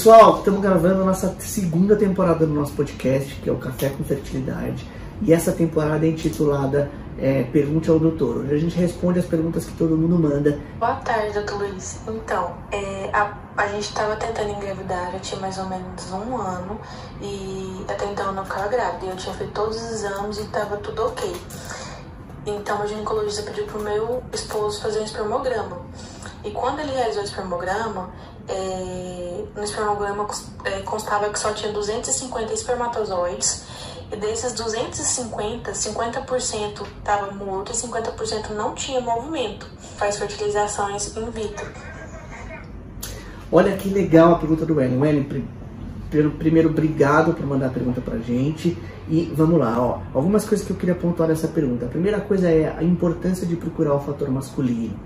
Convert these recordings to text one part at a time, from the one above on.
Pessoal, estamos gravando a nossa segunda temporada do nosso podcast, que é o Café com Fertilidade. E essa temporada é intitulada é, Pergunte ao Doutor. Hoje a gente responde as perguntas que todo mundo manda. Boa tarde, doutor Luiz. Então, é, a, a gente estava tentando engravidar, já tinha mais ou menos um ano, e até então eu não ficava grávida. Eu tinha feito todos os exames e estava tudo ok. Então, a ginecologista pediu pro meu esposo fazer um espermograma. E quando ele realizou o espermograma, é, no espermograma é, constava que só tinha 250 espermatozoides. E desses 250, 50% estava morto e 50% não tinha movimento. Faz fertilizações in vitro. Olha que legal a pergunta do Ellen. Ellen, primeiro, obrigado por mandar a pergunta pra gente. E vamos lá, ó. Algumas coisas que eu queria pontuar nessa pergunta. A primeira coisa é a importância de procurar o fator masculino.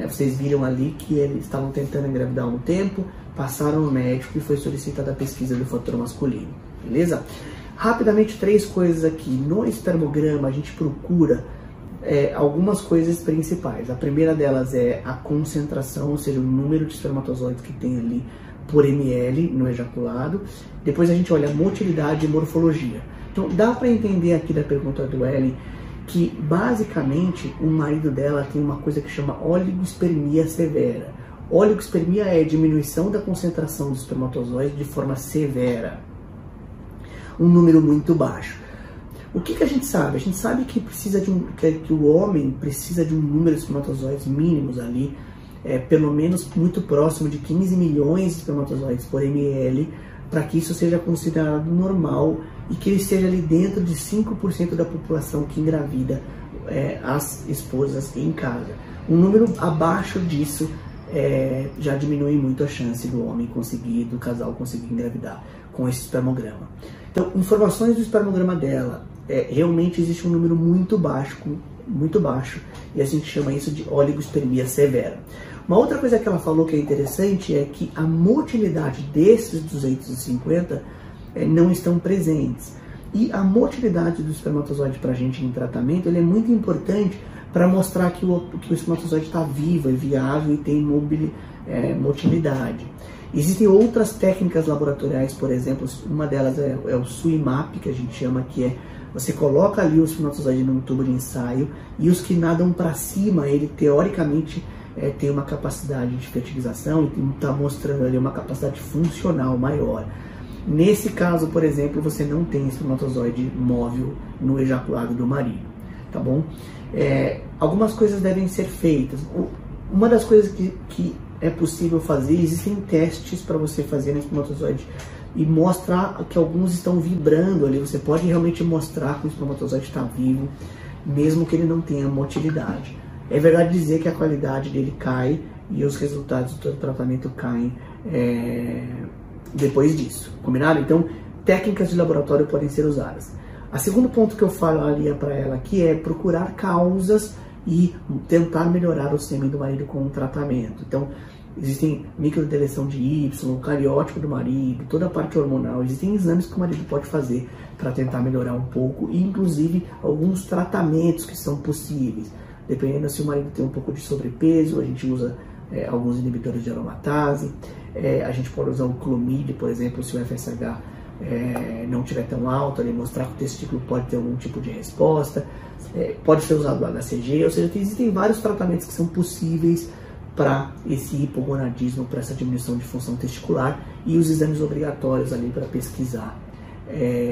É, vocês viram ali que eles estavam tentando engravidar um tempo, passaram no médico e foi solicitada a pesquisa do fator masculino, beleza? Rapidamente, três coisas aqui. No espermograma, a gente procura é, algumas coisas principais. A primeira delas é a concentração, ou seja, o número de espermatozoides que tem ali por ml no ejaculado. Depois a gente olha motilidade e morfologia. Então, dá para entender aqui da pergunta do Ellen que basicamente o marido dela tem uma coisa que chama oligospermia severa. Oligospermia é diminuição da concentração dos espermatozoides de forma severa. Um número muito baixo. O que, que a gente sabe? A gente sabe que precisa de um, que, que o homem precisa de um número de espermatozoides mínimos ali, é, pelo menos muito próximo de 15 milhões de espermatozoides por ml, para que isso seja considerado normal e que ele esteja ali dentro de 5% da população que engravida é, as esposas em casa. Um número abaixo disso é, já diminui muito a chance do homem conseguir, do casal conseguir engravidar com esse espermograma. Então, informações do espermograma dela, é, realmente existe um número muito baixo, muito baixo, e a gente chama isso de oligospermia severa. Uma outra coisa que ela falou que é interessante é que a motilidade desses 250 é, não estão presentes. E a motilidade do espermatozoide para a gente em tratamento ele é muito importante para mostrar que o, que o espermatozoide está vivo, é viável e tem mobili, é, motilidade. Existem outras técnicas laboratoriais, por exemplo, uma delas é, é o SUIMAP, que a gente chama, que é você coloca ali o espermatozoide num tubo de ensaio e os que nadam para cima, ele teoricamente é, tem uma capacidade de fertilização e está mostrando ali uma capacidade funcional maior. Nesse caso, por exemplo, você não tem espermatozoide móvel no ejaculado do marido, tá bom? É, algumas coisas devem ser feitas. Uma das coisas que, que é possível fazer, existem testes para você fazer no espermatozoide e mostrar que alguns estão vibrando ali. Você pode realmente mostrar que o espermatozoide está vivo, mesmo que ele não tenha motilidade. É verdade dizer que a qualidade dele cai e os resultados do tratamento caem é, depois disso. Combinado? Então, técnicas de laboratório podem ser usadas. A segundo ponto que eu falaria para ela aqui é procurar causas e tentar melhorar o sêmen do marido com o tratamento. Então, existem microdeleção de Y, cariótipo do marido, toda a parte hormonal. Existem exames que o marido pode fazer para tentar melhorar um pouco e, inclusive, alguns tratamentos que são possíveis. Dependendo se o marido tem um pouco de sobrepeso, a gente usa é, alguns inibidores de aromatase. É, a gente pode usar o clomide, por exemplo, se o FSH é, não estiver tão alto, ali mostrar que o testículo pode ter algum tipo de resposta. É, pode ser usado o HCG, ou seja, existem vários tratamentos que são possíveis para esse hipogonadismo, para essa diminuição de função testicular e os exames obrigatórios ali para pesquisar é,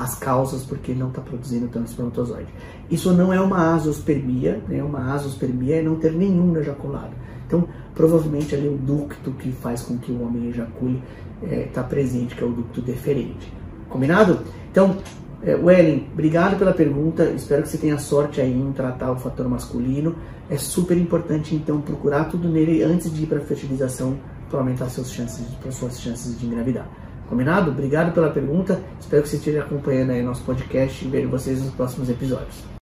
as causas porque não está produzindo tanto espermatozoide. Isso não é uma azospermia, né? uma azospermia é não ter nenhum ejaculado. Então, provavelmente ali o ducto que faz com que o homem ejacule está é, tá presente, que é o ducto deferente. Combinado? Então, é, Wellen, obrigado pela pergunta. Espero que você tenha sorte aí em tratar o fator masculino. É super importante então procurar tudo nele antes de ir para a fertilização para aumentar suas chances, suas chances de engravidar. Combinado? Obrigado pela pergunta. Espero que você esteja acompanhando aí nosso podcast e vejo vocês nos próximos episódios.